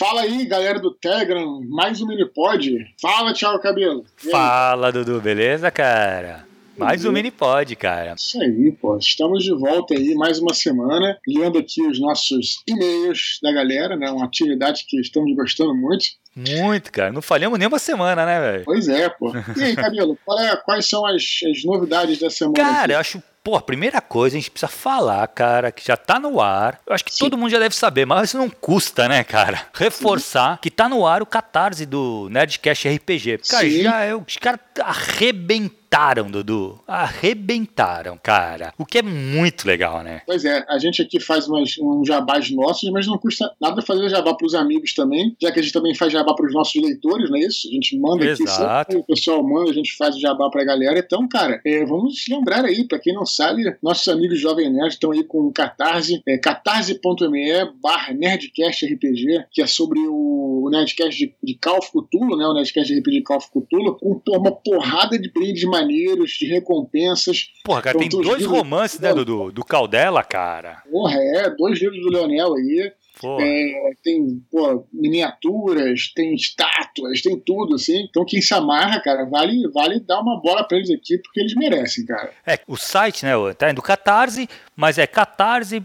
Fala aí, galera do Telegram, mais um Minipod. Fala, Thiago Cabelo. Fala, Dudu, beleza, cara? Mais um mini pod, cara. Isso aí, pô. Estamos de volta aí mais uma semana, lendo aqui os nossos e-mails da galera, né? Uma atividade que estamos gostando muito. Muito, cara. Não falhamos nem uma semana, né, velho? Pois é, pô. E aí, Cabelo, é, quais são as, as novidades da semana? Cara, aqui? eu acho Pô, a primeira coisa a gente precisa falar, cara, que já tá no ar. Eu acho que Sim. todo mundo já deve saber, mas isso não custa, né, cara? Reforçar Sim. que tá no ar o catarse do Nerdcast RPG. Cara, Sim. já é, os caras arrebentaram arrebentaram, Dudu. Arrebentaram, cara. O que é muito legal, né? Pois é, a gente aqui faz umas, um jabás nossos, mas não custa nada fazer jabá pros amigos também, já que a gente também faz jabá pros nossos leitores, não é isso? A gente manda Exato. aqui, o pessoal manda, a gente faz o jabá pra galera. Então, cara, é, vamos lembrar aí, pra quem não sabe, nossos amigos Jovem Nerd estão aí com o Catarse, é, catarse.me barra Nerdcast RPG, que é sobre o, Nerdcast de, de Call of Cthulhu, né? O Nerdcast de RPG de Call of Cthulhu, com uma porrada de brindes maneiros, de recompensas. Porra, cara, tem dois romances, né, do, do Caldela, cara. Porra, é, dois livros do Leonel aí. É, tem pô, miniaturas, tem estátuas, tem tudo, assim. Então quem se amarra, cara, vale, vale dar uma bola pra eles aqui, porque eles merecem, cara. É, o site, né, tá do Catarse, mas é catarse.me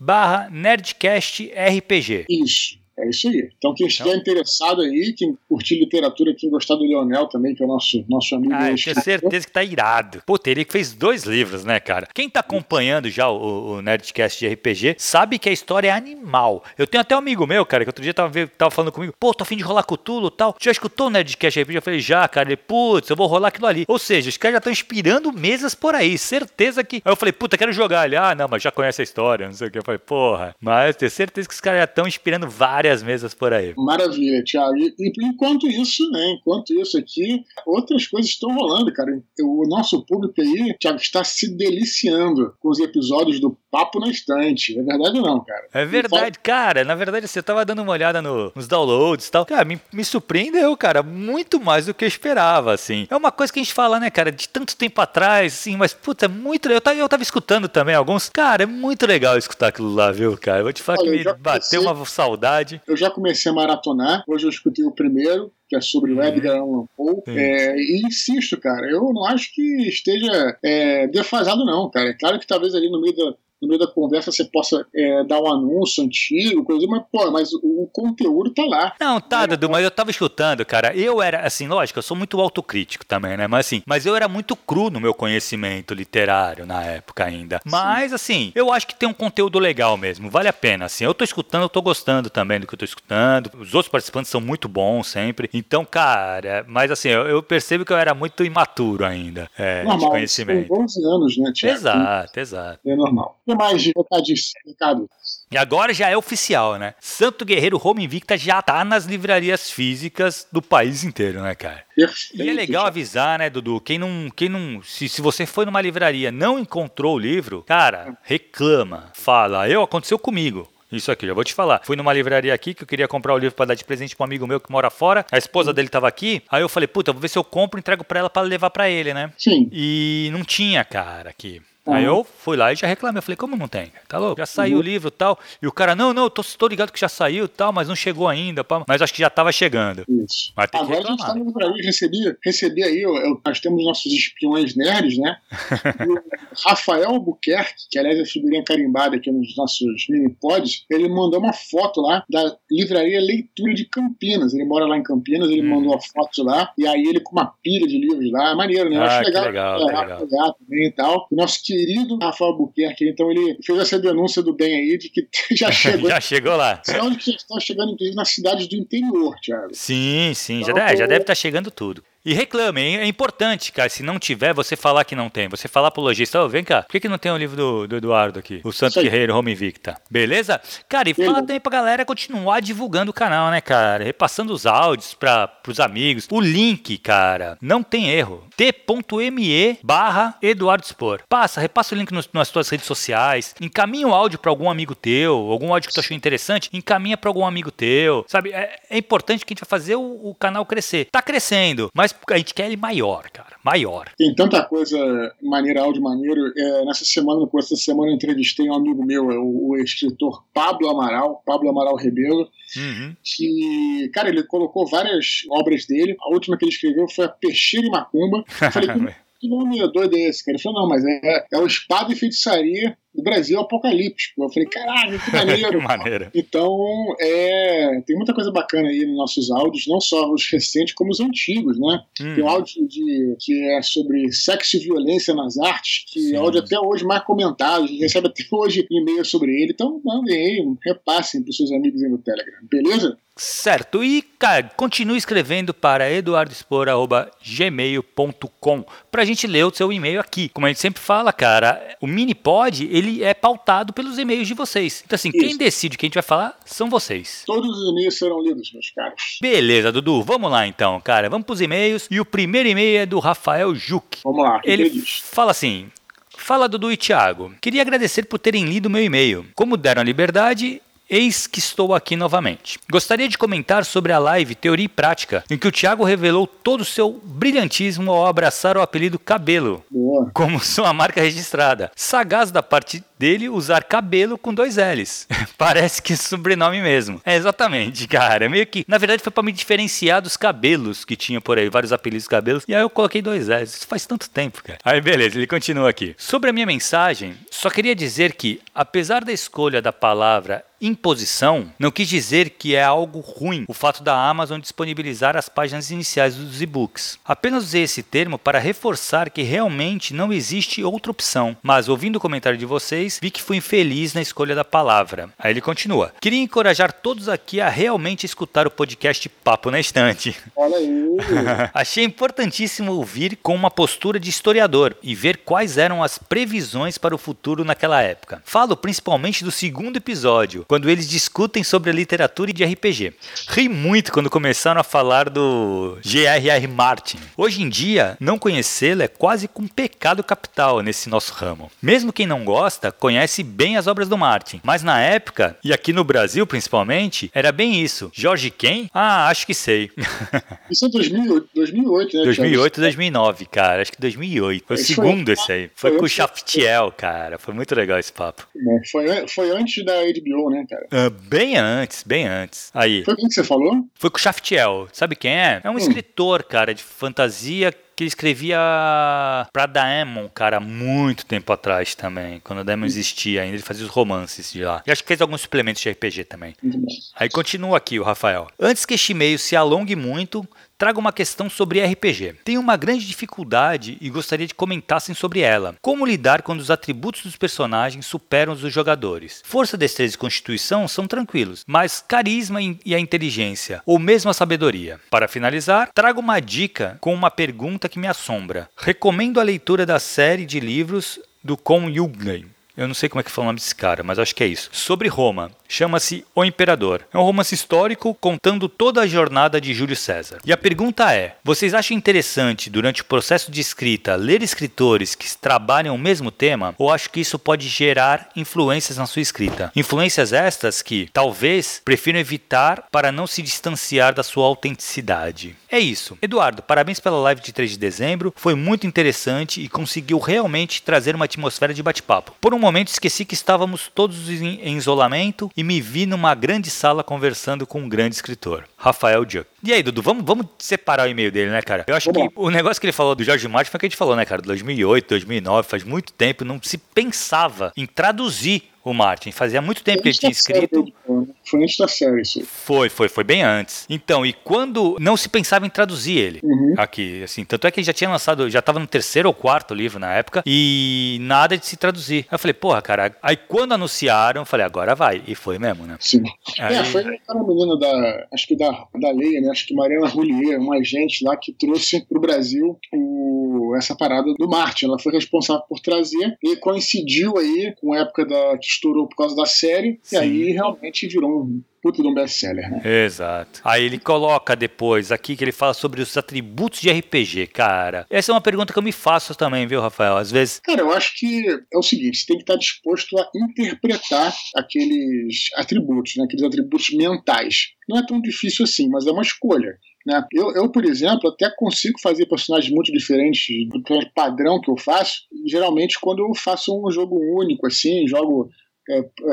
barra Nerdcast RPG. Isso. É isso aí. Então, quem estiver então... interessado aí, quem curtir literatura, quem gostar do Leonel também, que é o nosso, nosso amigo. Ah, eu tenho certeza que tá irado. Pô, teria que fez dois livros, né, cara? Quem tá acompanhando já o, o, Nerdcast de RPG sabe que a história é animal. Eu tenho até um amigo meu, cara, que outro dia tava, tava falando comigo, pô, tô afim de rolar Cutulo e tal. Já escutou o Nerdcast de RPG? Eu falei, já, cara. Ele, putz, eu vou rolar aquilo ali. Ou seja, os caras já estão inspirando mesas por aí. Certeza que. Aí eu falei, puta, quero jogar. Ele, ah, não, mas já conhece a história, não sei o que. Eu falei, porra. Mas tenho certeza que os caras já estão inspirando várias mesas por aí. Maravilha, Thiago. E, e, enquanto isso, né? Enquanto isso aqui, outras coisas estão rolando, cara. O nosso público aí, Thiago, está se deliciando com os episódios do Papo na Estante. É verdade ou não, cara? É verdade, cara. Na verdade, você tava dando uma olhada no, nos downloads e tal. Cara, me, me surpreendeu, cara. Muito mais do que eu esperava, assim. É uma coisa que a gente fala, né, cara, de tanto tempo atrás, assim, mas, puta, é muito legal. Eu tava, eu tava escutando também alguns. Cara, é muito legal escutar aquilo lá, viu, cara? Eu vou te falar Olha, que me bateu uma saudade. Eu já comecei a maratonar. Hoje eu escutei o primeiro, que é sobre o Edgar Allan Poe. É, e insisto, cara, eu não acho que esteja é, defasado, não, cara. É claro que talvez ali no meio da, no meio da conversa você possa é, dar um anúncio antigo, coisa, mas, pô, mas o, conteúdo tá lá. Não, tá, é, Dudu, mas eu tava escutando, cara. Eu era, assim, lógico, eu sou muito autocrítico também, né? Mas assim, mas eu era muito cru no meu conhecimento literário na época ainda. Mas, Sim. assim, eu acho que tem um conteúdo legal mesmo, vale a pena, assim. Eu tô escutando, eu tô gostando também do que eu tô escutando. Os outros participantes são muito bons sempre. Então, cara, mas assim, eu, eu percebo que eu era muito imaturo ainda, é, normal, de conhecimento. São 11 anos, né, Tiago? Exato, exato. É normal. Que mais de recado? E agora já é oficial, né? Santo Guerreiro Home Invicta já tá nas livrarias físicas do país inteiro, né, cara? Perfeito, e é legal já. avisar, né, Dudu? Quem não. Quem não se, se você foi numa livraria não encontrou o livro, cara, reclama. Fala, eu aconteceu comigo. Isso aqui, já vou te falar. Fui numa livraria aqui que eu queria comprar o livro para dar de presente para um amigo meu que mora fora. A esposa dele tava aqui. Aí eu falei, puta, vou ver se eu compro e entrego para ela para levar para ele, né? Sim. E não tinha, cara, aqui. Uhum. Aí eu fui lá e já reclamei. Eu falei, como não tem? Tá louco? Já saiu uhum. o livro e tal. E o cara, não, não, tô, tô ligado que já saiu e tal, mas não chegou ainda. Pá. Mas acho que já tava chegando. Isso. Agora a gente tá no livraria, recebi, recebi aí, eu, nós temos nossos espiões nerds, né? Rafael Albuquerque, que aliás é figurinha carimbada aqui nos nossos mini-pods, ele mandou uma foto lá da livraria Leitura de Campinas. Ele mora lá em Campinas, ele hum. mandou a foto lá, e aí ele com uma pilha de livros lá. Maneiro, né? Eu ah, acho legal. legal, é, legal. legal também e tal. O nosso querido Rafael Albuquerque, então ele fez essa denúncia do bem aí de que já chegou. já chegou lá. Onde que está chegando, inclusive, nas cidades do interior, Thiago. Sim, sim, então, já, deve, já deve estar tá chegando tudo. E reclamem, é importante, cara. Se não tiver, você falar que não tem. Você falar pro lojista, oh, vem cá, por que, que não tem o livro do, do Eduardo aqui? O Santo Guerreiro Home Invicta. Beleza? Cara, e fala também pra galera continuar divulgando o canal, né, cara? Repassando os áudios para pros amigos. O link, cara, não tem erro. t.me barra Eduardo Spor. Passa, repassa o link nos, nas tuas redes sociais. Encaminha o áudio para algum amigo teu, algum áudio que tu achou interessante, encaminha para algum amigo teu. Sabe, é, é, importante que a gente vai fazer o, o canal crescer. Tá crescendo, mas a gente quer ele maior, cara. Maior. Tem tanta coisa maneira, áudio maneiro. É, nessa semana, no começo da semana, eu entrevistei um amigo meu, é o, o escritor Pablo Amaral, Pablo Amaral Rebelo, uhum. que, cara, ele colocou várias obras dele. A última que ele escreveu foi a Peixeira e Macumba. Eu falei, que nome doido é esse, cara? Ele falou, não, mas é, é o Espada e Feitiçaria do Brasil apocalíptico. Eu falei, caralho, que maneiro. que maneiro. Então, é, tem muita coisa bacana aí nos nossos áudios, não só os recentes, como os antigos, né? Hum. Tem um áudio de, que é sobre sexo e violência nas artes, que Sim. é áudio até hoje mais comentado, a gente recebe até hoje e-mail sobre ele. Então, mandem aí, repassem para os seus amigos aí no Telegram, beleza? Certo. E, cara, continue escrevendo para eduardospor.gmail.com para a gente ler o seu e-mail aqui. Como a gente sempre fala, cara, o mini pod ele é pautado pelos e-mails de vocês. Então, assim, Isso. quem decide o que a gente vai falar são vocês. Todos os e-mails serão lidos, meus caros. Beleza, Dudu. Vamos lá, então, cara. Vamos para os e-mails. E o primeiro e-mail é do Rafael Juque. Vamos lá. Ele, ele fala assim... Fala Dudu e Thiago. Queria agradecer por terem lido meu e-mail. Como deram a liberdade, Eis que estou aqui novamente. Gostaria de comentar sobre a live Teoria e Prática, em que o Thiago revelou todo o seu brilhantismo ao abraçar o apelido Cabelo, Boa. como sua marca registrada. Sagaz da parte dele usar cabelo com dois L's. Parece que é sobrenome mesmo. É exatamente, cara. Meio que, na verdade, foi para me diferenciar dos cabelos que tinha por aí, vários apelidos de cabelos. E aí eu coloquei dois L's. Isso faz tanto tempo, cara. Aí beleza, ele continua aqui. Sobre a minha mensagem, só queria dizer que, apesar da escolha da palavra imposição não quis dizer que é algo ruim o fato da Amazon disponibilizar as páginas iniciais dos e-books. Apenas usei esse termo para reforçar que realmente não existe outra opção. Mas ouvindo o comentário de vocês, vez, vi que fui infeliz na escolha da palavra. Aí ele continua. Queria encorajar todos aqui a realmente escutar o podcast Papo na Estante. Olha aí. Achei importantíssimo ouvir com uma postura de historiador e ver quais eram as previsões para o futuro naquela época. Falo principalmente do segundo episódio, quando eles discutem sobre a literatura e de RPG. Ri muito quando começaram a falar do J.R.R. Martin. Hoje em dia, não conhecê-lo é quase com um pecado capital nesse nosso ramo. Mesmo quem não gosta, conhece bem as obras do Martin. Mas na época, e aqui no Brasil principalmente, era bem isso. Jorge quem? Ah, acho que sei. Isso é 2008, 2008 né? 2008 2009, cara. Acho que 2008. Foi o segundo foi, esse aí. Foi, foi com o Shaftiel, cara. Foi muito legal esse papo. Foi, foi antes da HBO, né, cara? Uh, bem antes, bem antes. Aí. Foi quem que você falou? Foi com o Shaftiel. Sabe quem é? É um hum. escritor, cara, de fantasia que ele escrevia pra Daemon, cara, muito tempo atrás também, quando a Daemon existia ainda, ele fazia os romances de lá. E acho que fez alguns suplementos de RPG também. Aí continua aqui o Rafael. Antes que este e-mail se alongue muito, trago uma questão sobre RPG. Tenho uma grande dificuldade e gostaria de comentassem sobre ela. Como lidar quando os atributos dos personagens superam os dos jogadores? Força, destreza e constituição são tranquilos, mas carisma e a inteligência, ou mesmo a sabedoria. Para finalizar, trago uma dica com uma pergunta que me assombra. Recomendo a leitura da série de livros do Con Yugney. Eu não sei como é que fala o nome desse cara, mas acho que é isso. Sobre Roma. Chama-se O Imperador. É um romance histórico contando toda a jornada de Júlio César. E a pergunta é: vocês acham interessante, durante o processo de escrita, ler escritores que trabalham o mesmo tema? Ou acho que isso pode gerar influências na sua escrita? Influências estas que, talvez, prefiram evitar para não se distanciar da sua autenticidade. É isso. Eduardo, parabéns pela live de 3 de dezembro. Foi muito interessante e conseguiu realmente trazer uma atmosfera de bate-papo. Por um momento esqueci que estávamos todos em isolamento e me vi numa grande sala conversando com um grande escritor, Rafael Juck. E aí, Dudu, vamos, vamos separar o e-mail dele, né, cara? Eu acho que o negócio que ele falou do Jorge Martin foi o que a gente falou, né, cara? 2008, 2009, faz muito tempo, não se pensava em traduzir o Martin. Fazia muito tempo que ele tinha escrito. Né? Foi antes da série, isso. Foi, foi, foi bem antes. Então, e quando não se pensava em traduzir ele uhum. aqui, assim, tanto é que ele já tinha lançado, já estava no terceiro ou quarto livro na época e nada de se traduzir. Aí eu falei, porra, cara. Aí quando anunciaram, eu falei, agora vai. E foi mesmo, né? Sim. Aí... É, foi aquela menina da, acho que da, da Leia, né? Acho que Mariana Roulier, uma agente lá que trouxe Brasil o, essa parada do Martin. Ela foi responsável por trazer e coincidiu aí com a época da que estourou por causa da série, Sim. e aí realmente virou um puto de um best-seller, né? Exato. Aí ele coloca depois aqui que ele fala sobre os atributos de RPG, cara. Essa é uma pergunta que eu me faço também, viu, Rafael? Às vezes. Cara, eu acho que é o seguinte: você tem que estar disposto a interpretar aqueles atributos, né? Aqueles atributos mentais. Não é tão difícil assim, mas é uma escolha. Né? Eu, eu, por exemplo, até consigo fazer personagens muito diferentes do padrão que eu faço, geralmente quando eu faço um jogo único, assim, jogo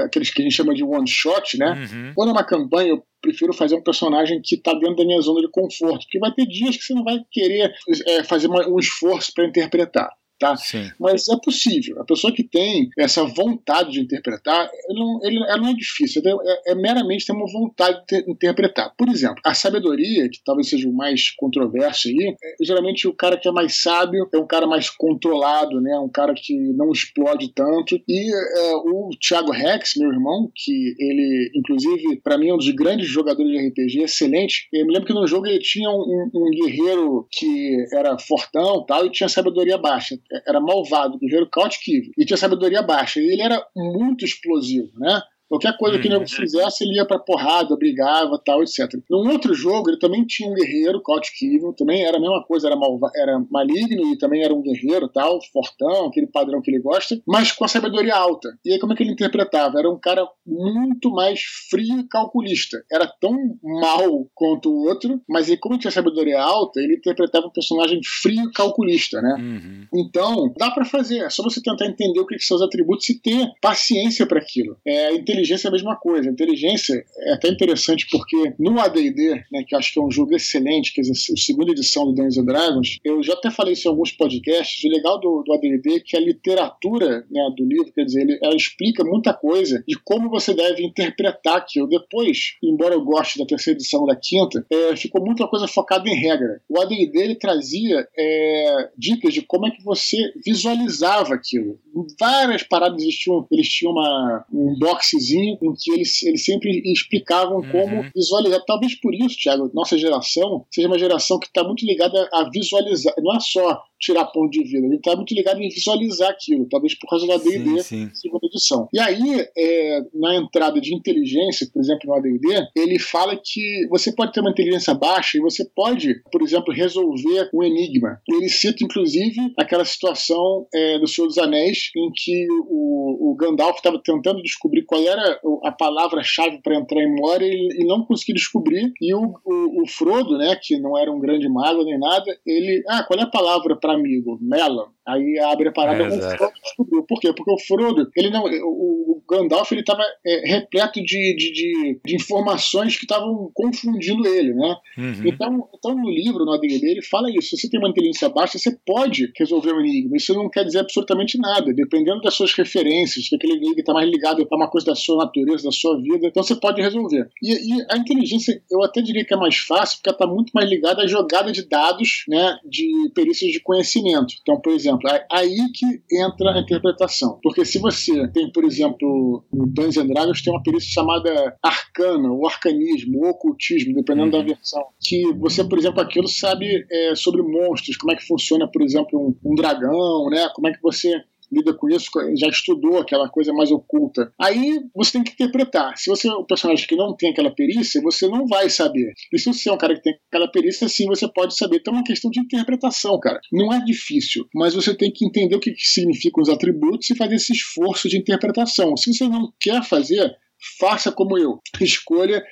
aqueles que a gente chama de one shot, né? Uhum. Quando é uma campanha, eu prefiro fazer um personagem que está dentro da minha zona de conforto, porque vai ter dias que você não vai querer é, fazer um esforço para interpretar tá? Sim. Mas é possível. A pessoa que tem essa vontade de interpretar, ele não, ela não é difícil, é, é, meramente ter uma vontade de interpretar. Por exemplo, a sabedoria, que talvez seja o mais controverso aí, é, geralmente o cara que é mais sábio é um cara mais controlado, né? Um cara que não explode tanto. E é, o Thiago Rex, meu irmão, que ele, inclusive, para mim é um dos grandes jogadores de RPG, excelente. Eu me lembro que no jogo ele tinha um, um guerreiro que era fortão tal, e tinha sabedoria baixa era malvado, guerreiro Evil, e tinha sabedoria baixa. E ele era muito explosivo, né? Qualquer coisa que ele uhum. fizesse, ele ia pra porrada, brigava, tal, etc. Num outro jogo, ele também tinha um guerreiro, Evil, também era a mesma coisa, era, malva era maligno e também era um guerreiro, tal, fortão, aquele padrão que ele gosta, mas com a sabedoria alta. E aí como é que ele interpretava? Era um cara muito mais frio e calculista. Era tão mal quanto o outro, mas aí como ele tinha sabedoria alta, ele interpretava um personagem frio e calculista, né? Uhum. Então, dá para fazer, é só você tentar entender o que são os atributos e ter paciência para aquilo. É, inteligência é a mesma coisa. Inteligência é até interessante porque no AD&D, né, que acho que é um jogo excelente, que é a segunda edição do Dungeons Dragons, eu já até falei isso em alguns podcasts, o legal do, do AD&D é que a literatura né, do livro, quer dizer, ele, ela explica muita coisa de como você deve interpretar aquilo. Depois, embora eu goste da terceira edição da quinta, é, ficou muita coisa focada em regra. O AD&D ele trazia é, dicas de como é que você visualizava aquilo. Várias paradas eles tinham, eles tinham uma, um boxezinho em que eles, eles sempre explicavam uhum. como visualizar. Talvez por isso, Thiago, nossa geração seja uma geração que está muito ligada a visualizar. Não é só tirar ponto de vida. Ele está muito ligado em visualizar aquilo, talvez por causa da AD&D segunda edição. E aí, é, na entrada de inteligência, por exemplo, no AD&D, ele fala que você pode ter uma inteligência baixa e você pode, por exemplo, resolver um enigma. Ele cita, inclusive, aquela situação é, do Senhor dos Anéis em que o, o Gandalf estava tentando descobrir qual era a palavra-chave para entrar em Moria e, e não conseguiu descobrir. E o, o, o, Frodo, né, que não era um grande mago nem nada, ele, ah, qual é a palavra para amigo, Melon. Aí abre a parada é, com o Frodo descobriu. Por quê? Porque o Frodo, ele não, o, o Gandalf, ele estava é, repleto de, de, de, informações que estavam confundindo ele, né? Uhum. Então, então, no livro, no ADD, ele fala isso. Se você tem uma inteligência baixa, você pode resolver um enigma. Isso não quer dizer absolutamente nada. Dependendo das suas referências, que aquele enigma está mais ligado a uma coisa da sua natureza, da sua vida, então você pode resolver. E, e a inteligência, eu até diria que é mais fácil, porque ela está muito mais ligada à jogada de dados, né? De perícias de conhecimento. Então, por exemplo, é aí que entra a interpretação. Porque se você tem, por exemplo, no Dungeons Dragons tem uma perícia chamada arcana, o arcanismo, o ocultismo, dependendo uhum. da versão, que você, por exemplo, aquilo sabe é, sobre monstros, como é que funciona, por exemplo, um, um dragão, né? Como é que você lida com isso, já estudou aquela coisa mais oculta. Aí você tem que interpretar. Se você é um personagem que não tem aquela perícia, você não vai saber. E se você é um cara que tem aquela perícia, sim, você pode saber. Então é uma questão de interpretação, cara. Não é difícil, mas você tem que entender o que significam os atributos e fazer esse esforço de interpretação. Se você não quer fazer, faça como eu. Escolha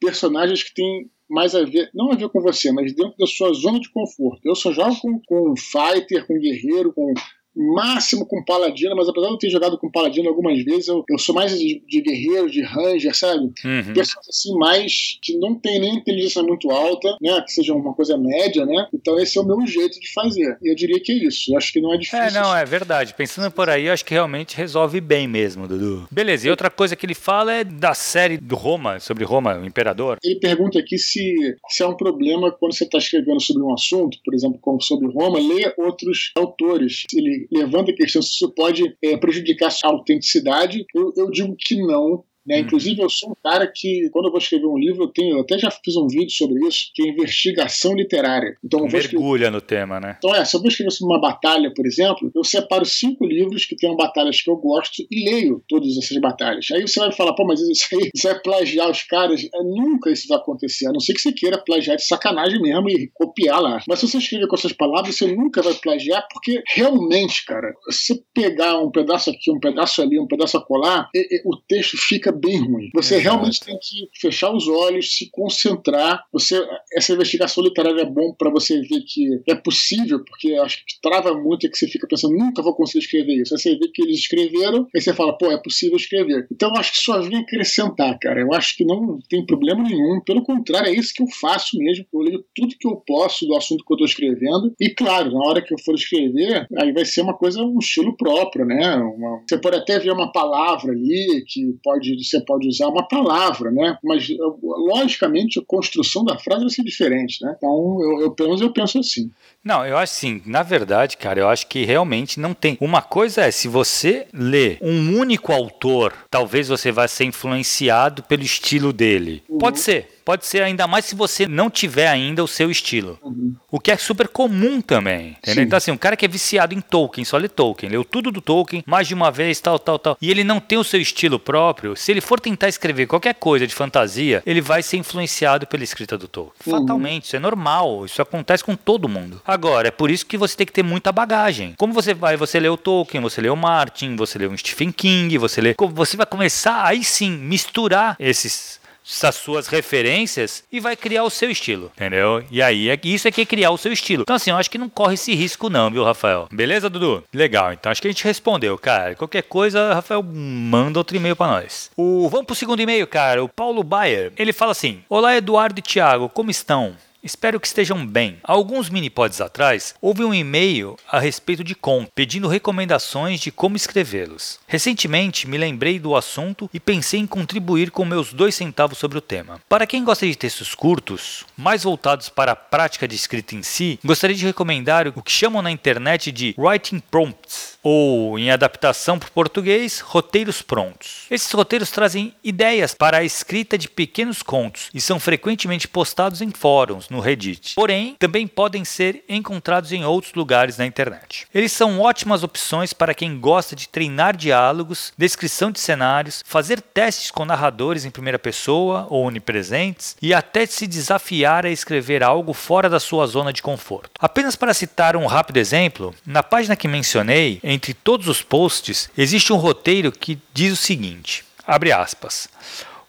personagens que têm mais a ver, não a ver com você, mas dentro da sua zona de conforto. Eu só jogo com, com fighter, com guerreiro, com máximo com Paladino, mas apesar de eu ter jogado com Paladino algumas vezes, eu, eu sou mais de, de guerreiro, de ranger, sabe? Uhum. Pessoas assim, mais que não tem nem inteligência muito alta, né? Que seja uma coisa média, né? Então esse é o meu jeito de fazer. E eu diria que é isso. Eu acho que não é difícil. É, não, é verdade. Pensando por aí, eu acho que realmente resolve bem mesmo, Dudu. Beleza, e outra coisa que ele fala é da série do Roma, sobre Roma, o Imperador. Ele pergunta aqui se, se é um problema quando você está escrevendo sobre um assunto, por exemplo, como sobre Roma, ler outros autores. Ele levanta a questão se isso pode é, prejudicar a autenticidade. Eu, eu digo que não, né? Uhum. Inclusive, eu sou um cara que, quando eu vou escrever um livro, eu tenho, eu até já fiz um vídeo sobre isso, que é investigação literária. Então, Mergulha escrever... no tema, né? Então, é, se eu vou escrever sobre uma batalha, por exemplo, eu separo cinco livros que tenham batalhas que eu gosto e leio todas essas batalhas. Aí você vai falar, pô, mas isso aí isso é plagiar os caras. É, nunca isso vai acontecer, a não ser que você queira plagiar de sacanagem mesmo e copiar lá. Mas se você escrever com essas palavras, você nunca vai plagiar, porque realmente, cara, se você pegar um pedaço aqui, um pedaço ali, um pedaço a colar, o texto fica fica bem ruim. Você Exato. realmente tem que fechar os olhos, se concentrar. Você, essa investigação literária é bom para você ver que é possível, porque acho que trava muito é que você fica pensando, nunca vou conseguir escrever isso. Aí você vê que eles escreveram, aí você fala, pô, é possível escrever. Então eu acho que só vem acrescentar, cara. Eu acho que não tem problema nenhum. Pelo contrário, é isso que eu faço mesmo. Eu leio tudo que eu posso do assunto que eu estou escrevendo. E claro, na hora que eu for escrever, aí vai ser uma coisa, um estilo próprio, né? Uma... você pode até ver uma palavra ali que pode, você pode usar uma palavra, né? Mas logicamente a construção da frase vai ser diferente, né? Então eu, eu pelo menos eu penso assim. Não, eu acho assim, na verdade, cara, eu acho que realmente não tem. Uma coisa é, se você lê um único autor, talvez você vá ser influenciado pelo estilo dele. Uhum. Pode ser. Pode ser ainda mais se você não tiver ainda o seu estilo. Uhum. O que é super comum também. Entendeu? Então, assim, um cara que é viciado em Tolkien, só lê Tolkien, leu tudo do Tolkien mais de uma vez, tal, tal, tal. E ele não tem o seu estilo próprio, se ele for tentar escrever qualquer coisa de fantasia, ele vai ser influenciado pela escrita do Tolkien. Uhum. Fatalmente, isso é normal, isso acontece com todo mundo. Agora, é por isso que você tem que ter muita bagagem. Como você vai, você lê o Tolkien, você lê o Martin, você lê o Stephen King, você lê. Você vai começar aí sim misturar esses as suas referências e vai criar o seu estilo, entendeu? E aí, é isso é que é criar o seu estilo. Então, assim, eu acho que não corre esse risco, não, viu, Rafael? Beleza, Dudu? Legal, então acho que a gente respondeu, cara. Qualquer coisa, Rafael, manda outro e-mail para nós. O, vamos pro segundo e-mail, cara. O Paulo Bayer. Ele fala assim: Olá, Eduardo e Thiago, como estão? Espero que estejam bem. Alguns mini-pods atrás, houve um e-mail a respeito de com, pedindo recomendações de como escrevê-los. Recentemente me lembrei do assunto e pensei em contribuir com meus dois centavos sobre o tema. Para quem gosta de textos curtos, mais voltados para a prática de escrita em si, gostaria de recomendar o que chamam na internet de writing prompts, ou em adaptação para o português, roteiros prontos. Esses roteiros trazem ideias para a escrita de pequenos contos e são frequentemente postados em fóruns no Reddit. Porém, também podem ser encontrados em outros lugares na internet. Eles são ótimas opções para quem gosta de treinar diálogos, descrição de cenários, fazer testes com narradores em primeira pessoa ou onipresentes e até se desafiar a escrever algo fora da sua zona de conforto. Apenas para citar um rápido exemplo, na página que mencionei, entre todos os posts, existe um roteiro que diz o seguinte: abre aspas.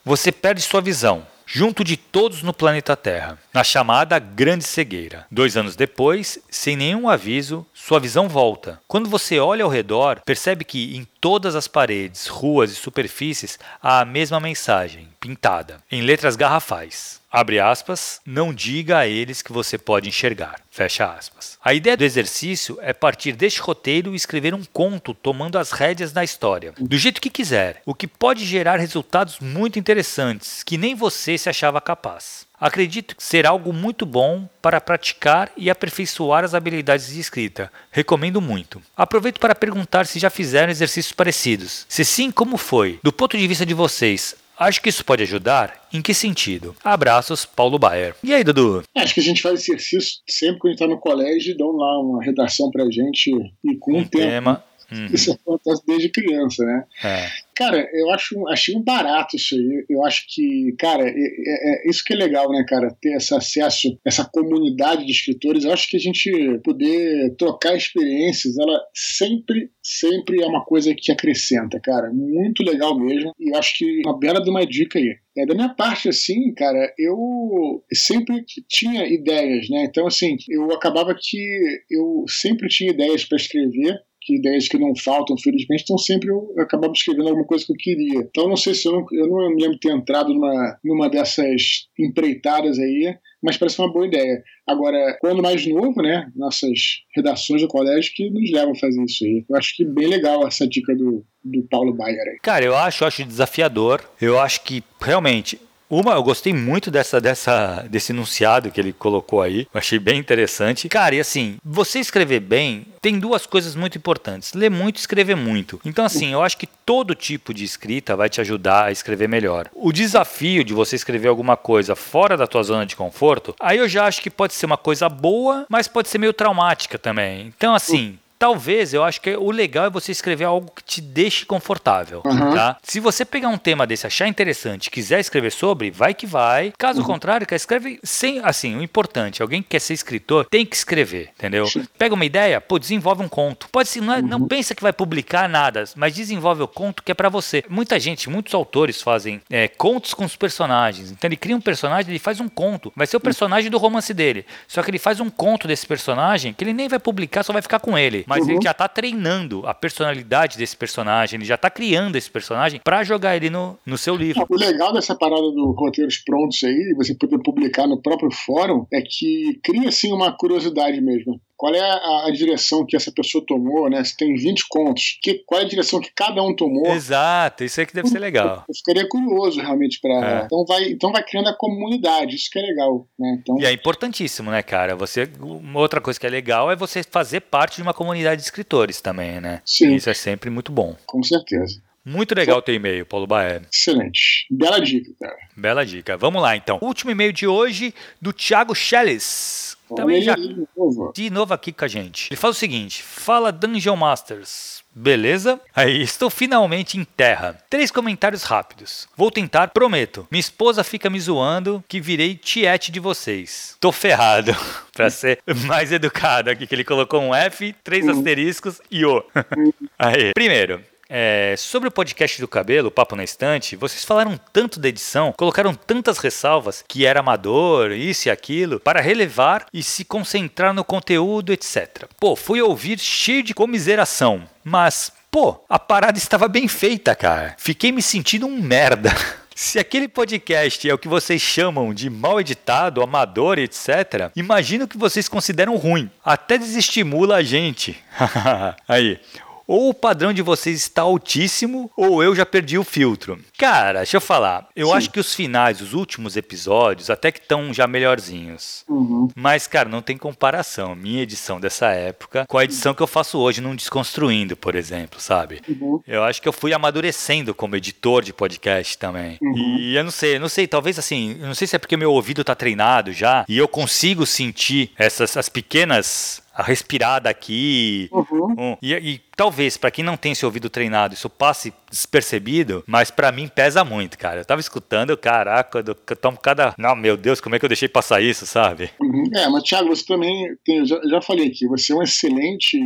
Você perde sua visão, junto de todos no planeta Terra, na chamada Grande Cegueira. Dois anos depois, sem nenhum aviso, sua visão volta. Quando você olha ao redor, percebe que em todas as paredes, ruas e superfícies há a mesma mensagem, pintada, em letras garrafais. Abre aspas, não diga a eles que você pode enxergar. Fecha aspas. A ideia do exercício é partir deste roteiro e escrever um conto tomando as rédeas da história, do jeito que quiser, o que pode gerar resultados muito interessantes que nem você se achava capaz. Acredito ser algo muito bom para praticar e aperfeiçoar as habilidades de escrita. Recomendo muito. Aproveito para perguntar se já fizeram exercícios parecidos. Se sim, como foi? Do ponto de vista de vocês, Acho que isso pode ajudar? Em que sentido? Abraços, Paulo Bayer. E aí, Dudu? Acho que a gente faz exercício sempre que a gente está no colégio, dão lá uma redação pra gente e com um, um tema. Uhum. Isso acontece desde criança, né? É. Cara, eu acho, achei um barato isso aí. Eu acho que, cara, é, é, é, isso que é legal, né, cara? Ter esse acesso, essa comunidade de escritores. Eu acho que a gente poder trocar experiências, ela sempre, sempre é uma coisa que acrescenta, cara. Muito legal mesmo. E eu acho que uma bela de uma dica aí. É, da minha parte, assim, cara, eu sempre tinha ideias, né? Então, assim, eu acabava que eu sempre tinha ideias para escrever que ideias que não faltam, felizmente, então sempre eu acabava escrevendo alguma coisa que eu queria. Então não sei se eu não, eu não lembro ter entrado numa, numa dessas empreitadas aí, mas parece uma boa ideia. Agora, quando mais novo, né, nossas redações do colégio que nos levam a fazer isso aí. Eu acho que bem legal essa dica do, do Paulo Baier aí. Cara, eu acho, eu acho desafiador. Eu acho que realmente uma, eu gostei muito dessa, dessa, desse enunciado que ele colocou aí. Eu achei bem interessante. Cara, e assim, você escrever bem tem duas coisas muito importantes: ler muito e escrever muito. Então, assim, eu acho que todo tipo de escrita vai te ajudar a escrever melhor. O desafio de você escrever alguma coisa fora da tua zona de conforto, aí eu já acho que pode ser uma coisa boa, mas pode ser meio traumática também. Então, assim talvez, eu acho que o legal é você escrever algo que te deixe confortável, uhum. tá? Se você pegar um tema desse, achar interessante, quiser escrever sobre, vai que vai. Caso uhum. contrário, cara, escreve sem, assim, o importante, alguém que quer ser escritor, tem que escrever, entendeu? Pega uma ideia, pô, desenvolve um conto. Pode ser, não, é, uhum. não pensa que vai publicar nada, mas desenvolve o conto que é para você. Muita gente, muitos autores fazem é, contos com os personagens. Então ele cria um personagem, ele faz um conto. Vai ser o personagem do romance dele. Só que ele faz um conto desse personagem que ele nem vai publicar, só vai ficar com ele mas uhum. ele já tá treinando a personalidade desse personagem, ele já tá criando esse personagem para jogar ele no, no seu livro. O legal dessa parada do roteiros prontos aí, você poder publicar no próprio fórum, é que cria assim uma curiosidade mesmo qual é a, a, direção que essa pessoa tomou, né? Se tem 20 contos, que, qual é a direção que cada um tomou. Exato, isso é que deve ser legal. Eu ficaria curioso realmente para. É. Então, vai, então vai criando a comunidade, isso que é legal. Né? Então... E é importantíssimo, né, cara? Você, uma outra coisa que é legal é você fazer parte de uma comunidade de escritores também, né? Sim. Isso é sempre muito bom. Com certeza. Muito legal o teu e-mail, Paulo Baer. Excelente. Bela dica, cara. Bela dica. Vamos lá, então. Último e-mail de hoje do Thiago Schelles. Também já de novo. de novo aqui com a gente. Ele fala o seguinte: fala Dungeon Masters. Beleza? Aí, estou finalmente em terra. Três comentários rápidos. Vou tentar, prometo. Minha esposa fica me zoando que virei tiete de vocês. Tô ferrado. pra ser mais educado aqui, que ele colocou um F, três asteriscos e O. Aí. Primeiro, é, sobre o podcast do cabelo, Papo na Estante, vocês falaram tanto da edição, colocaram tantas ressalvas que era amador, isso e aquilo, para relevar e se concentrar no conteúdo, etc. Pô, fui ouvir cheio de comiseração, mas, pô, a parada estava bem feita, cara. Fiquei me sentindo um merda. Se aquele podcast é o que vocês chamam de mal editado, amador, etc., imagino que vocês consideram ruim. Até desestimula a gente. Aí ou o padrão de vocês está altíssimo, ou eu já perdi o filtro. Cara, deixa eu falar. Eu Sim. acho que os finais, os últimos episódios, até que estão já melhorzinhos. Uhum. Mas, cara, não tem comparação. Minha edição dessa época com a edição que eu faço hoje num Desconstruindo, por exemplo, sabe? Uhum. Eu acho que eu fui amadurecendo como editor de podcast também. Uhum. E eu não sei, eu não sei, talvez assim, eu não sei se é porque meu ouvido tá treinado já e eu consigo sentir essas as pequenas a respirada aqui. Uhum. Um, e, e, talvez, para quem não tem esse ouvido treinado, isso passe despercebido, mas para mim pesa muito, cara. Eu tava escutando, caraca, eu, eu tomo cada. Não, meu Deus, como é que eu deixei passar isso, sabe? Uhum. É, mas Thiago, você também tem. Eu já, já falei aqui, você é um excelente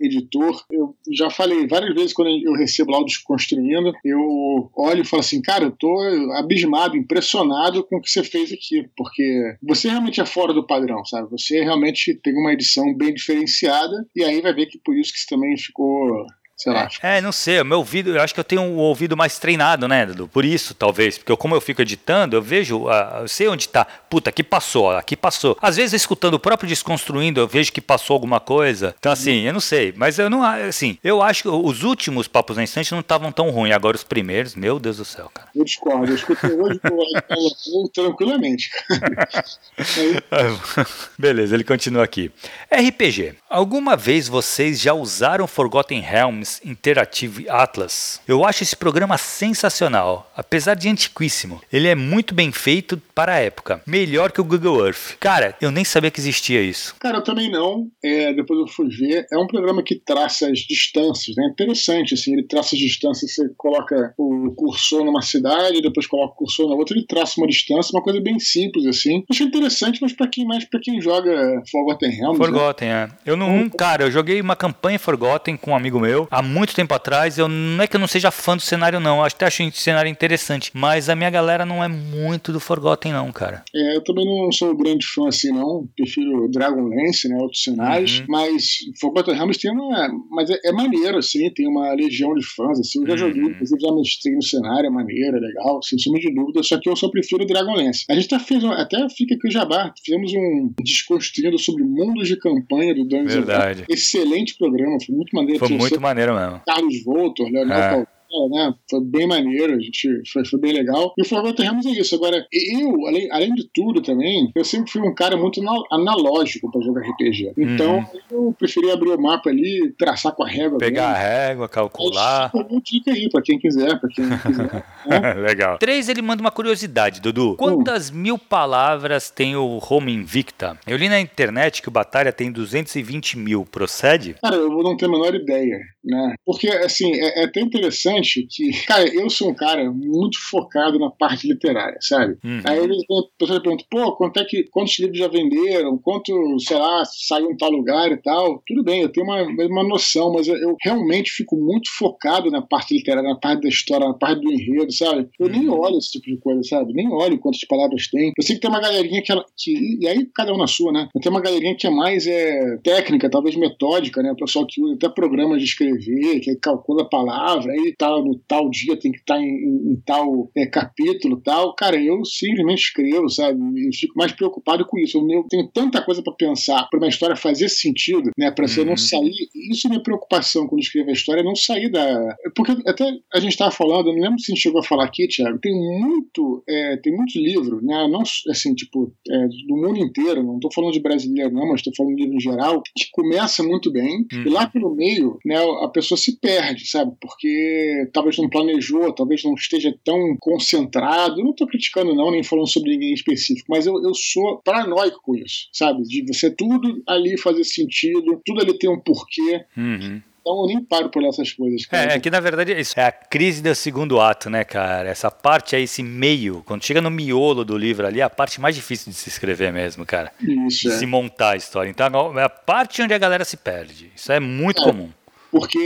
editor. Eu já falei várias vezes quando eu recebo áudios construindo, eu olho e falo assim, cara, eu tô abismado, impressionado com o que você fez aqui, porque você realmente é fora do padrão, sabe? Você realmente tem uma edição bem diferenciada, e aí vai ver que por isso que você também ficou sei lá. É, não sei, o meu ouvido, eu acho que eu tenho o um ouvido mais treinado, né, Dudu? Por isso, talvez, porque eu, como eu fico editando, eu vejo, uh, eu sei onde tá, puta, aqui passou, aqui passou. Às vezes, escutando o próprio Desconstruindo, eu vejo que passou alguma coisa. Então, assim, eu não sei, mas eu não, assim, eu acho que os últimos Papos na Instante não estavam tão ruins, agora os primeiros, meu Deus do céu, cara. Eu discordo, eu escutei hoje tranquilamente. Beleza, ele continua aqui. RPG, alguma vez vocês já usaram Forgotten Realms Interactive Atlas. Eu acho esse programa sensacional, apesar de antiquíssimo. Ele é muito bem feito para a época, melhor que o Google Earth. Cara, eu nem sabia que existia isso. Cara, eu também não. É, depois eu fui ver. É um programa que traça as distâncias, né? Interessante, assim, ele traça as distâncias, você coloca o cursor numa cidade, depois coloca o cursor na outra, ele traça uma distância, uma coisa bem simples, assim. Acho interessante, mas para quem mais para quem joga Forgotten Realms. Forgotten, né? é. Eu não, cara, eu joguei uma campanha Forgotten com um amigo meu há muito tempo atrás. Eu não é que eu não seja fã do cenário, não. Eu até acho o cenário interessante. Mas a minha galera não é muito do Forgotten, não, cara. É, eu também não sou um grande fã assim, não. Prefiro Dragonlance, né? Outros cenários. Uhum. Mas Forgotten Realms tem uma. Mas é, é, maneiro, assim. Tem uma legião de fãs, assim. Eu já uhum. joguei, inclusive já mestrei no cenário, é maneiro, é legal, sem sombra de dúvida. Só que eu só prefiro Dragonlance. A gente tá fez, até fica aqui o Jabá. Fizemos um desconstruindo sobre mundos de campanha do Dungeons Verdade. Excelente programa, foi muito maneiro. Foi muito maneiro mesmo. Carlos Voltor, Leonel é. né? Foi bem maneiro, a gente foi, foi bem legal. E o Forgotten Realms é isso. Agora, eu, além, além de tudo também, eu sempre fui um cara muito analógico para jogar RPG. Então, uhum. eu preferi abrir o mapa ali, traçar com a régua. Pegar mesmo. a régua, calcular. Mas, dica aí, para quem quiser, para quem quiser. né? Legal. Três, ele manda uma curiosidade, Dudu. Quantas hum. mil palavras tem o Home Invicta? Eu li na internet que o Batalha tem 220 mil. Procede? Cara, eu não tenho a menor ideia, né? Porque, assim, é, é até interessante que, cara, eu sou um cara muito focado na parte literária, sabe? Uhum. Aí eles, a pessoa pergunta, pô, quanto é que, quantos livros já venderam? Quanto, sei lá, saiu em tal lugar e tal? Tudo bem, eu tenho uma, uma noção, mas eu, eu realmente fico muito focado na parte literária, na parte da história, na parte do enredo, sabe? Eu uhum. nem olho esse tipo de coisa, sabe? Nem olho quantas palavras tem. Eu sei que tem uma galerinha que, ela, que e aí cada um na sua, né? Tem uma galerinha que é mais é, técnica, talvez metódica, né? O pessoal que usa até programas de escrever, que calcula a palavra, aí tá no tal dia tem que estar tá em, em, em, tal é, capítulo tal. Cara, eu simplesmente escrevo, sabe? Eu fico mais preocupado com isso. Eu tenho tanta coisa para pensar, para uma história fazer sentido, né? Para uhum. não sair. Isso é minha preocupação quando escrevo a história, é não sair da. Porque até a gente estava falando, eu não lembro se a gente chegou a falar aqui, Thiago, tem muito, é, tem muito livro, né? Não assim, tipo, é, do mundo inteiro, não estou falando de brasileiro, não, mas estou falando de livro em geral, que começa muito bem, uhum. e lá pelo meio, né, a pessoa se perde, sabe? Porque talvez não planejou, talvez não esteja tão concentrado. Não estou criticando, não, nem falando sobre ninguém específico, mas eu, eu sou paranoico com isso, sabe? De você tudo ali fazer sentido, tudo ali tem um porquê. Uhum. Então eu nem paro por essas coisas. Cara. É, é que na verdade isso é a crise do segundo ato, né, cara? Essa parte aí, esse meio, quando chega no miolo do livro ali, é a parte mais difícil de se escrever mesmo, cara. Isso. De é. se montar a história. Então é a parte onde a galera se perde. Isso é muito é, comum. Porque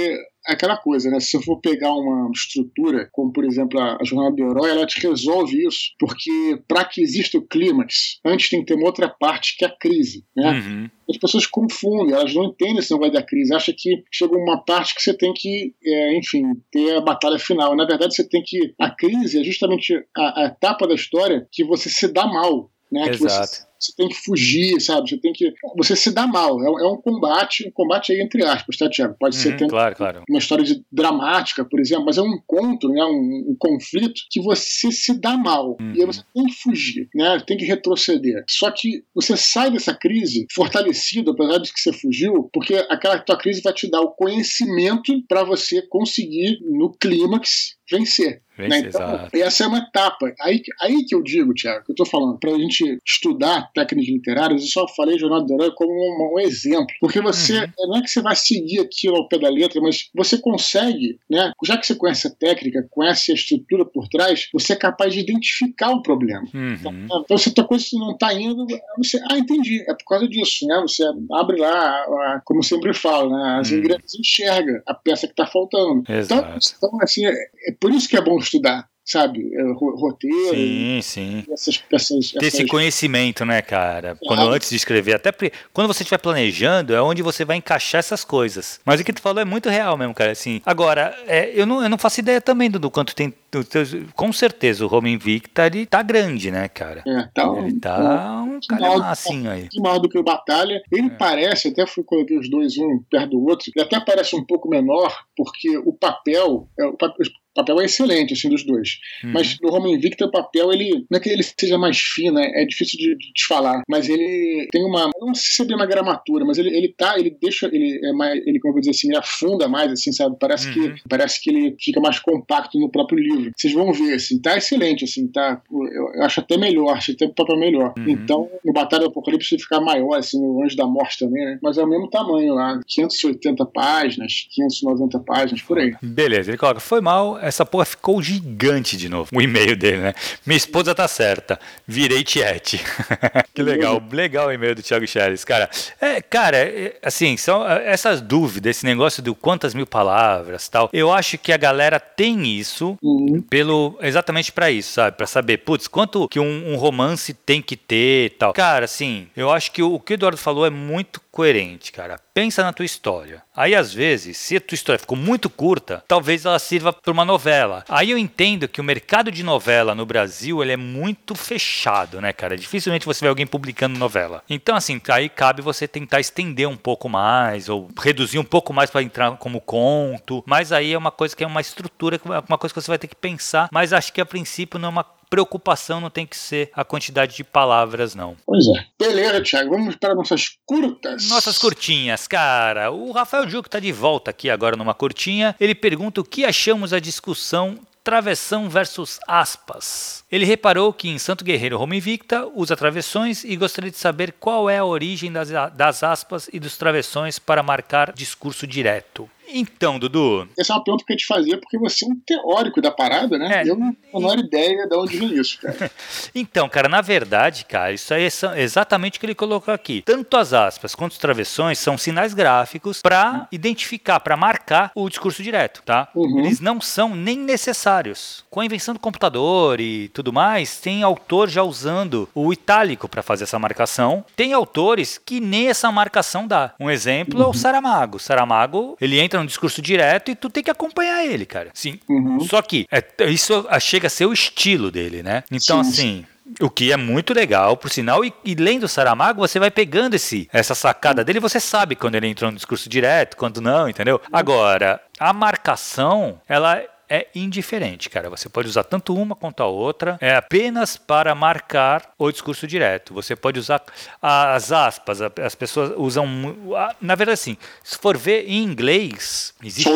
é aquela coisa, né? Se eu for pegar uma estrutura, como por exemplo a, Jornada do Herói, ela te resolve isso. Porque para que exista o clímax, antes tem que ter uma outra parte que é a crise, né? Uhum. As pessoas confundem, elas não entendem esse negócio da crise. Acham que chega uma parte que você tem que, é, enfim, ter a batalha final. Na verdade, você tem que. A crise é justamente a, a etapa da história que você se dá mal. Né? Exato. Você, tem que fugir, sabe? Você tem que. Você se dá mal. É, é um combate, um combate aí entre aspas, tá, Tiago? Pode uhum, ser tendo claro, claro. uma história de dramática, por exemplo, mas é um encontro, né? um, um conflito que você se dá mal. Uhum. E aí você tem que fugir, né? Tem que retroceder. Só que você sai dessa crise fortalecido, apesar de que você fugiu, porque aquela tua crise vai te dar o conhecimento para você conseguir, no clímax, vencer. Né? Então, essa é uma etapa. Aí, aí que eu digo, Tiago, que eu estou falando, para a gente estudar técnicas literárias, eu só falei Jornada do Herói como um, um, exemplo. Porque você, uhum. não é que você vai seguir aquilo ao pé da letra, mas você consegue, né? Já que você conhece a técnica, conhece a estrutura por trás, você é capaz de identificar o problema. Uhum. Então, então, se a tua coisa não está indo, você, ah, entendi, é por causa disso, né? Você abre lá, a, como eu sempre falo, né? As uhum. engrenagens enxerga a peça que está faltando. Então, então, assim, é, é por isso que é bom estudar sabe, é, roteiro. Sim, sim. Essas, essas, Ter esse conhecimento, né, cara? Quando antes de escrever, até quando você estiver planejando, é onde você vai encaixar essas coisas. Mas o que tu falou é muito real mesmo, cara. Assim, agora, é, eu, não, eu não faço ideia também do, do quanto tem. Do, do, com certeza o Home Invicta ele tá grande, né, cara? É, tá ele tá um, um cara massinho aí. Maior do que o Batalha. Ele é. parece, até fui coloquei os dois um perto do outro, ele até parece um pouco menor, porque o papel, é, o papel papel é excelente, assim, dos dois. Uhum. Mas no Roman Invicta, o papel, ele. Não é que ele seja mais fino, é, é difícil de, de, te falar, mas ele tem uma. Não sei se é bem uma gramatura, mas ele, ele tá, ele deixa. Ele é mais. Ele, como eu vou dizer assim, ele afunda mais, assim, sabe? Parece, uhum. que, parece que ele fica mais compacto no próprio livro. Vocês vão ver, assim, tá excelente, assim, tá. Eu, eu acho até melhor, acho até o papel melhor. Uhum. Então, no Batalha do Apocalipse ele fica maior, assim, no Anjo da Morte também, né? Mas é o mesmo tamanho lá, 580 páginas, 590 páginas, por aí. Beleza, ele coloca, foi mal, essa porra ficou gigante de novo. O e-mail dele, né? Minha esposa tá certa. Virei tiete. que legal. Legal o e-mail do Thiago Chaves, cara. É, cara, é, assim, são é, essas dúvidas, esse negócio do quantas mil palavras tal. Eu acho que a galera tem isso uhum. pelo exatamente para isso, sabe? Para saber, putz, quanto que um, um, romance tem que ter tal. Cara, assim, eu acho que o, o que o Eduardo falou é muito coerente, cara pensa na tua história. Aí, às vezes, se a tua história ficou muito curta, talvez ela sirva para uma novela. Aí eu entendo que o mercado de novela no Brasil ele é muito fechado, né, cara? Dificilmente você vê alguém publicando novela. Então, assim, aí cabe você tentar estender um pouco mais, ou reduzir um pouco mais para entrar como conto. Mas aí é uma coisa que é uma estrutura, uma coisa que você vai ter que pensar. Mas acho que a princípio não é uma preocupação não tem que ser a quantidade de palavras, não. Pois é. Beleza, Thiago. Vamos para nossas curtas. Nossas curtinhas, cara. O Rafael Juco está de volta aqui agora numa curtinha. Ele pergunta o que achamos da discussão travessão versus aspas. Ele reparou que em Santo Guerreiro Roma Invicta usa travessões e gostaria de saber qual é a origem das, das aspas e dos travessões para marcar discurso direto. Então, Dudu. Essa é uma pergunta que eu te fazia porque você é um teórico da parada, né? É. Eu não tenho a menor ideia de onde vem isso, cara. então, cara, na verdade, cara, isso aí é exatamente o que ele colocou aqui. Tanto as aspas quanto os travessões são sinais gráficos para identificar, para marcar o discurso direto, tá? Uhum. Eles não são nem necessários. Com a invenção do computador e tudo mais, tem autor já usando o itálico para fazer essa marcação. Tem autores que nem essa marcação dá. Um exemplo uhum. é o uhum. Saramago. Saramago, ele entra entra no discurso direto e tu tem que acompanhar ele, cara. Sim. Uhum. Só que é, isso chega a ser o estilo dele, né? Então, Sim. assim. O que é muito legal, por sinal, e, e lendo Saramago, você vai pegando esse, essa sacada dele, você sabe quando ele entrou no discurso direto, quando não, entendeu? Agora, a marcação, ela é indiferente, cara. Você pode usar tanto uma quanto a outra, é apenas para marcar o discurso direto. Você pode usar as aspas, as pessoas usam. Na verdade, assim, se for ver em inglês, existe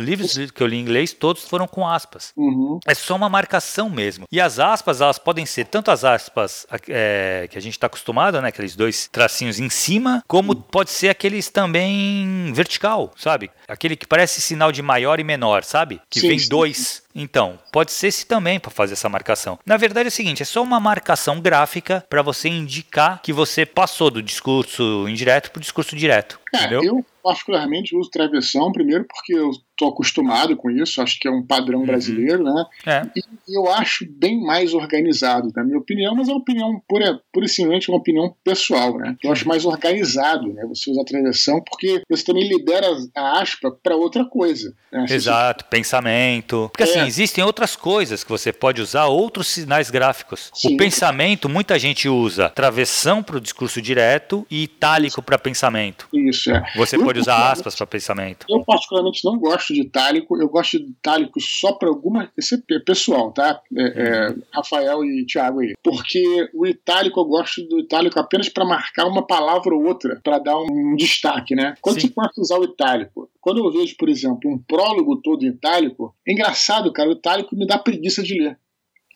livros que eu li em inglês, todos foram com aspas. Uhum. É só uma marcação mesmo. E as aspas, elas podem ser tanto as aspas é, que a gente está acostumado, né? Aqueles dois tracinhos em cima, como uhum. pode ser aqueles também vertical, sabe? Aquele que parece sinal de maior e menor, sabe? Que sim, vem dois. Então, pode ser esse também para fazer essa marcação. Na verdade é o seguinte, é só uma marcação gráfica para você indicar que você passou do discurso indireto para o discurso direto. É, entendeu? eu particularmente uso travessão, primeiro porque eu estou acostumado com isso, acho que é um padrão uhum. brasileiro, né? É. E eu acho bem mais organizado, na minha opinião, mas é uma opinião pura, pura e simplesmente uma opinião pessoal, né? Eu acho mais organizado, né? Você usa travessão porque você também lidera a aspa para outra coisa. Né? Exato, você... pensamento. Porque assim, é. Existem outras coisas que você pode usar, outros sinais gráficos. Sim. O pensamento, muita gente usa travessão para o discurso direto e itálico para pensamento. Isso, é. Você eu, pode usar aspas para pensamento. Eu particularmente não gosto de itálico, eu gosto de itálico só para alguma. Esse é pessoal, tá? É, é. Rafael e Thiago aí. Porque o itálico, eu gosto do itálico apenas para marcar uma palavra ou outra, para dar um destaque, né? Quando Sim. você pode usar o itálico? Quando eu vejo, por exemplo, um prólogo todo em itálico, é engraçado, cara, o itálico me dá preguiça de ler.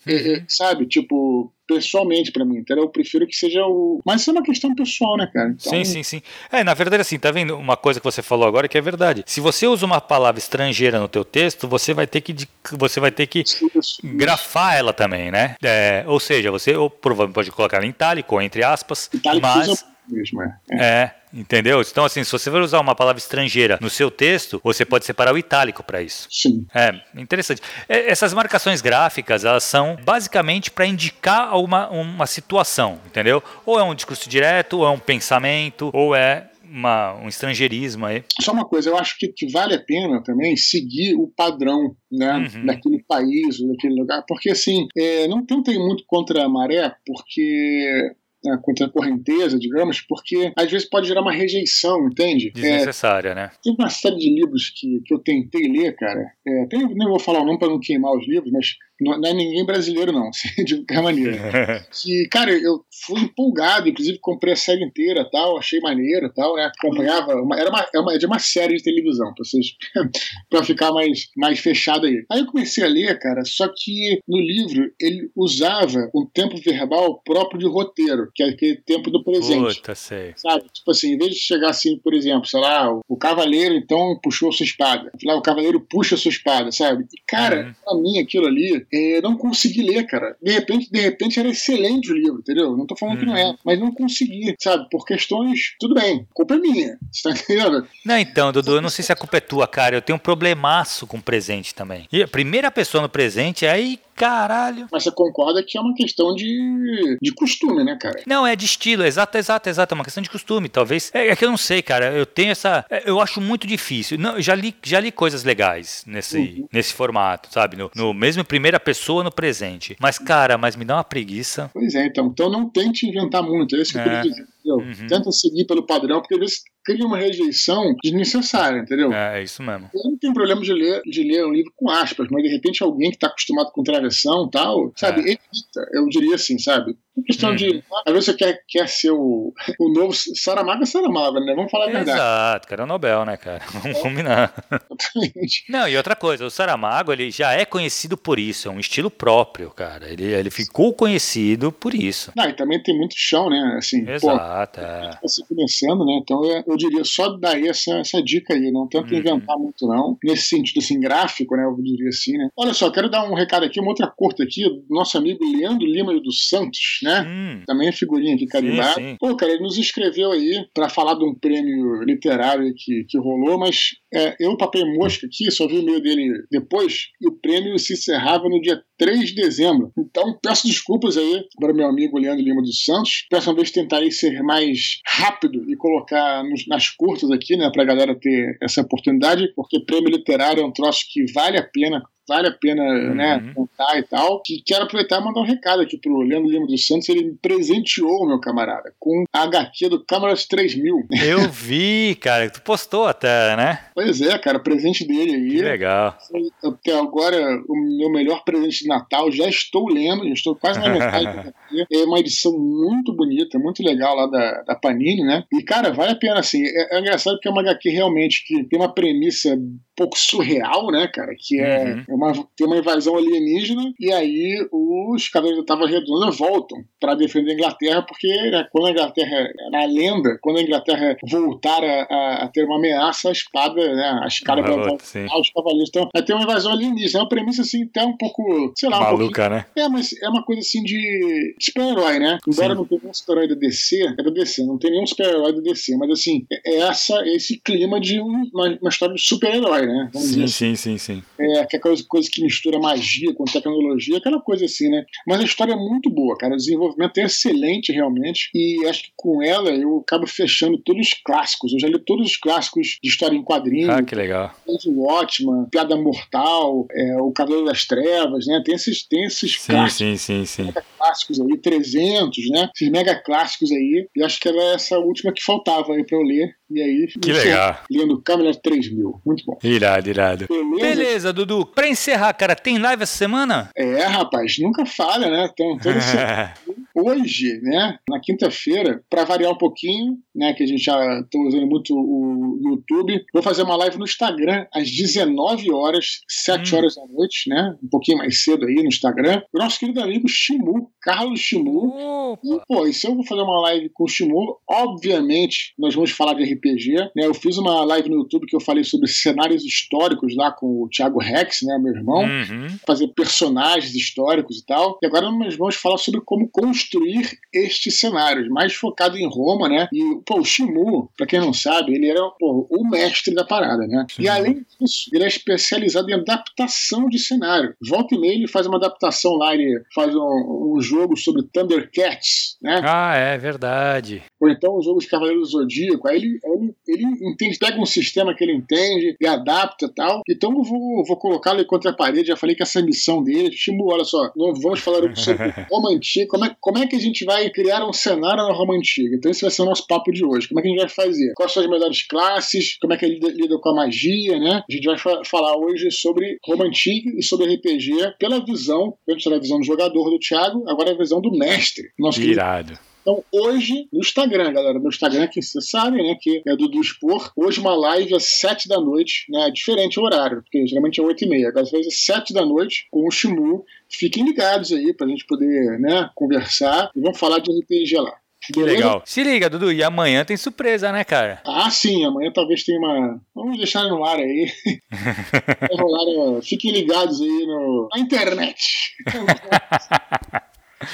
É, sabe? Tipo, pessoalmente para mim, entendeu? Eu prefiro que seja o. Mas isso é uma questão pessoal, né, cara? Então... Sim, sim, sim. É, na verdade, assim, tá vendo uma coisa que você falou agora que é verdade. Se você usa uma palavra estrangeira no teu texto, você vai ter que, você vai ter que isso, grafar ela também, né? É, ou seja, você ou, provavelmente pode colocar em itálico ou entre aspas, itálico mas. Mesmo, é. é. é. Entendeu? Então, assim, se você for usar uma palavra estrangeira no seu texto, você pode separar o itálico para isso. Sim. É, interessante. É, essas marcações gráficas, elas são basicamente para indicar uma, uma situação, entendeu? Ou é um discurso direto, ou é um pensamento, ou é uma, um estrangeirismo aí. Só uma coisa, eu acho que, que vale a pena também seguir o padrão né, uhum. daquele país, daquele lugar, porque assim, é, não tentem muito contra a maré, porque né, contra a correnteza, digamos, porque às vezes pode gerar uma rejeição, entende? Desnecessária, é, né? Tem uma série de livros que, que eu tentei ler, cara. É, tem, nem vou falar o nome para não queimar os livros, mas não, não, é ninguém brasileiro, não, de qualquer maneira. que, cara, eu fui empolgado, inclusive comprei a série inteira tal, achei maneiro tal, né? Acompanhava. Uma, era uma, é uma, é de uma série de televisão, pra, vocês, pra ficar mais, mais fechado aí. Aí eu comecei a ler, cara, só que no livro ele usava um tempo verbal próprio de roteiro, que é aquele tempo do presente. Puta, sei. Sabe? Tipo assim, em vez de chegar assim, por exemplo, sei lá, o, o cavaleiro então puxou a sua espada. Lá, o cavaleiro puxa a sua espada, sabe? E, cara, uhum. pra mim aquilo ali é, não consegui ler, cara. De repente, de repente era excelente o livro, entendeu? Não tô falando uhum. que não é, uhum. mas não consegui, sabe? Por questões. Tudo bem, culpa é minha. Você tá entendendo? Não, então, Dudu, eu não sei se a culpa é tua, cara. Eu tenho um problemaço com presente também. E a primeira pessoa no presente, aí caralho. Mas você concorda que é uma questão de, de costume, né, cara? Não, é de estilo, exato, exato, exato. É uma questão de costume. Talvez. É, é que eu não sei, cara. Eu tenho essa. É, eu acho muito difícil. Não, já li, já li coisas legais nesse, uhum. nesse formato, sabe? No, no mesmo primeira pessoa no presente. Mas, cara, mas me dá uma preguiça. Pois é, então. Então não tente inventar muito. É isso que eu queria dizer. Uhum. Tenta seguir pelo padrão, porque às vezes cria uma rejeição desnecessária, entendeu? É, é isso mesmo. Eu não tenho problema de ler, de ler um livro com aspas, mas de repente alguém que está acostumado com travessão e tal, sabe, é. evita, eu diria assim, sabe? Uma questão uhum. de. Às vezes você quer, quer ser o, o novo Saramago é Saramago, né? Vamos falar a verdade. Exato, cara, é o Nobel, né, cara? Vamos é. combinar. Exatamente. Não, e outra coisa, o Saramago, ele já é conhecido por isso, é um estilo próprio, cara. Ele, ele ficou conhecido por isso. Não, e também tem muito chão, né? Assim, Exato, pô, é. Tá se conhecendo, né? Então eu, eu diria só dar essa, essa dica aí, não tenta uhum. inventar muito, não. Nesse sentido, assim, gráfico, né? Eu diria assim, né? Olha só, quero dar um recado aqui, uma outra curta aqui, do nosso amigo Leandro Lima dos Santos, né? Hum. Também é figurinha aqui carimbada. Pô, cara, ele nos escreveu aí para falar de um prêmio literário que, que rolou, mas é, eu papei mosca aqui, só vi o meio dele depois, e o prêmio se encerrava no dia 3 de dezembro. Então, peço desculpas aí para meu amigo Leandro Lima dos Santos. Peço uma vez tentarei ser mais rápido e colocar nos, nas curtas aqui, né, para a galera ter essa oportunidade, porque prêmio literário é um troço que vale a pena vale a pena uhum. né, contar e tal. Que quero aproveitar e mandar um recado aqui pro Leandro Lima dos Santos. Ele me presenteou, meu camarada, com a HQ do Câmaras 3000. Eu vi, cara. Tu postou até, né? Pois é, cara. Presente dele aí. Que legal. Até agora, o meu melhor presente de Natal. Já estou lendo, já estou quase na metade. é uma edição muito bonita, muito legal lá da, da Panini, né? E, cara, vale a pena, assim. É, é engraçado porque é uma HQ realmente que tem uma premissa pouco surreal, né, cara? Que é uhum. uma, tem uma invasão alienígena e aí os Cavaleiros da Tava Redonda voltam para defender a Inglaterra, porque né, quando a Inglaterra, na lenda, quando a Inglaterra voltar a, a, a ter uma ameaça, a espada, né, a escada vai voltar os Cavaleiros. Então, vai ter uma invasão alienígena. É uma premissa, assim, até um pouco, sei lá, um Maluca, né? É, mas é uma coisa, assim, de super-herói, né? Embora Sim. não tenha nenhum super-herói da DC, é da DC, não tem nenhum super-herói da DC, mas, assim, é essa, esse clima de uma, uma história de super-herói, né? Vamos sim, assim. sim, sim, sim. É, aquela coisa que mistura magia com tecnologia, aquela coisa assim, né? Mas a história é muito boa, cara. O desenvolvimento é excelente, realmente. E acho que com ela eu acabo fechando todos os clássicos. Eu já li todos os clássicos de história em quadrinhos. Ah, que legal. O Watchman, Piada Mortal, é, O Cavaleiro das Trevas, né? Tem esses, tem esses sim, clássicos. Sim, sim, sim. Clássicos aí, 300, né? Esses mega clássicos aí. E acho que era essa última que faltava aí pra eu ler. E aí, que legal. lendo Câmera 3000. Muito bom. Irado, irado. Beleza? Beleza, Dudu. Pra encerrar, cara, tem live essa semana? É, rapaz, nunca falha, né? Então, todo Hoje, né, na quinta-feira, para variar um pouquinho, né, que a gente já está usando muito o YouTube, vou fazer uma live no Instagram às 19 horas, 7 hum. horas da noite, né? Um pouquinho mais cedo aí no Instagram. O nosso querido amigo Shimu, Carlos Shimu. E, pô, e se eu vou fazer uma live com o Shimu, obviamente nós vamos falar de RPG, né? Eu fiz uma live no YouTube que eu falei sobre cenários históricos lá com o Thiago Rex, né, meu irmão, uhum. fazer personagens históricos e tal. E agora nós vamos falar sobre como construir estes cenários, mais focado em Roma, né? E, pô, o Shimu, pra quem não sabe, ele era pô, o mestre da parada, né? Sim. E além disso, ele é especializado em adaptação de cenário. Volta e meia ele faz uma adaptação lá, ele faz um, um jogo sobre Thundercats, né? Ah, é verdade. Ou então um jogo de Cavaleiros do Zodíaco. Aí ele, ele, ele entende, pega um sistema que ele entende e adapta e tal. Então eu vou, vou colocá-lo contra a parede. Já falei que essa missão dele, Shimu, olha só, vamos falar sobre Roma Antiga. Como é, como é que a gente vai criar um cenário na Roma Antiga? Então esse vai ser o nosso papo de hoje. Como é que a gente vai fazer? Quais são as melhores classes? Como é que ele lida, lida com a magia, né? A gente vai fa falar hoje sobre Roma Antiga e sobre RPG pela visão, antes era a visão do jogador do Thiago, agora é a visão do mestre. Nosso Irado. Querido. Então, hoje, no Instagram, galera, no Instagram, que vocês sabem, né, que é do, do Expor, hoje uma live às 7 da noite, né, diferente o horário, porque geralmente é 8 e meia, às vezes é 7 da noite, com o Shimu. Fiquem ligados aí pra gente poder, né, conversar e vamos falar de RPG lá. Que legal. Se liga, Dudu, e amanhã tem surpresa, né, cara? Ah, sim, amanhã talvez tenha uma. Vamos deixar no ar aí. rolar, fiquem ligados aí no... na internet.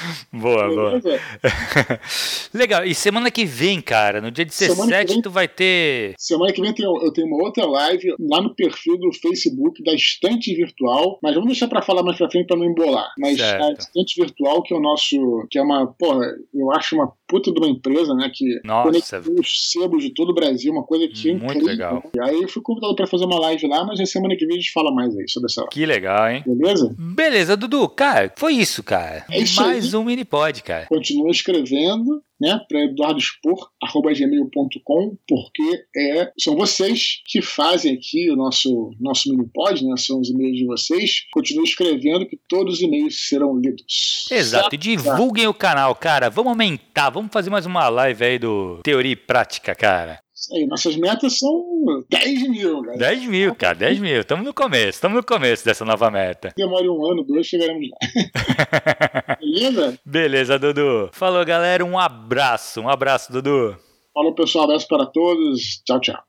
boa, boa. Legal. E semana que vem, cara, no dia 17, vem, tu vai ter. Semana que vem eu tenho uma outra live lá no perfil do Facebook da Estante Virtual. Mas vamos deixar pra falar mais pra frente pra não embolar. Mas certo. a Estante Virtual, que é o nosso. que é uma. Porra, eu acho uma puta de uma empresa, né? Que Nossa. os sebos de todo o Brasil, uma coisa que é Muito incrível. legal. E aí eu fui convidado pra fazer uma live lá, mas a semana que vem a gente fala mais aí sobre essa live. Que legal, hein? Beleza? Beleza, Dudu. Cara, foi isso, cara. É isso mais aí. um mini pod, cara. Continua escrevendo né, para eduardospor.gmail.com, porque é, são vocês que fazem aqui o nosso, nosso mini-pod, né, são os e-mails de vocês. Continue escrevendo que todos os e-mails serão lidos. Exato, e divulguem o canal, cara. Vamos aumentar, vamos fazer mais uma live aí do Teoria e Prática, cara. Aí, nossas metas são 10 mil, cara. 10 mil, cara, 10 mil. Estamos no começo, estamos no começo dessa nova meta. Demore um ano, dois, chegaremos lá. Beleza? Beleza, Dudu. Falou, galera. Um abraço, um abraço, Dudu. Falou, pessoal. Abraço para todos. Tchau, tchau.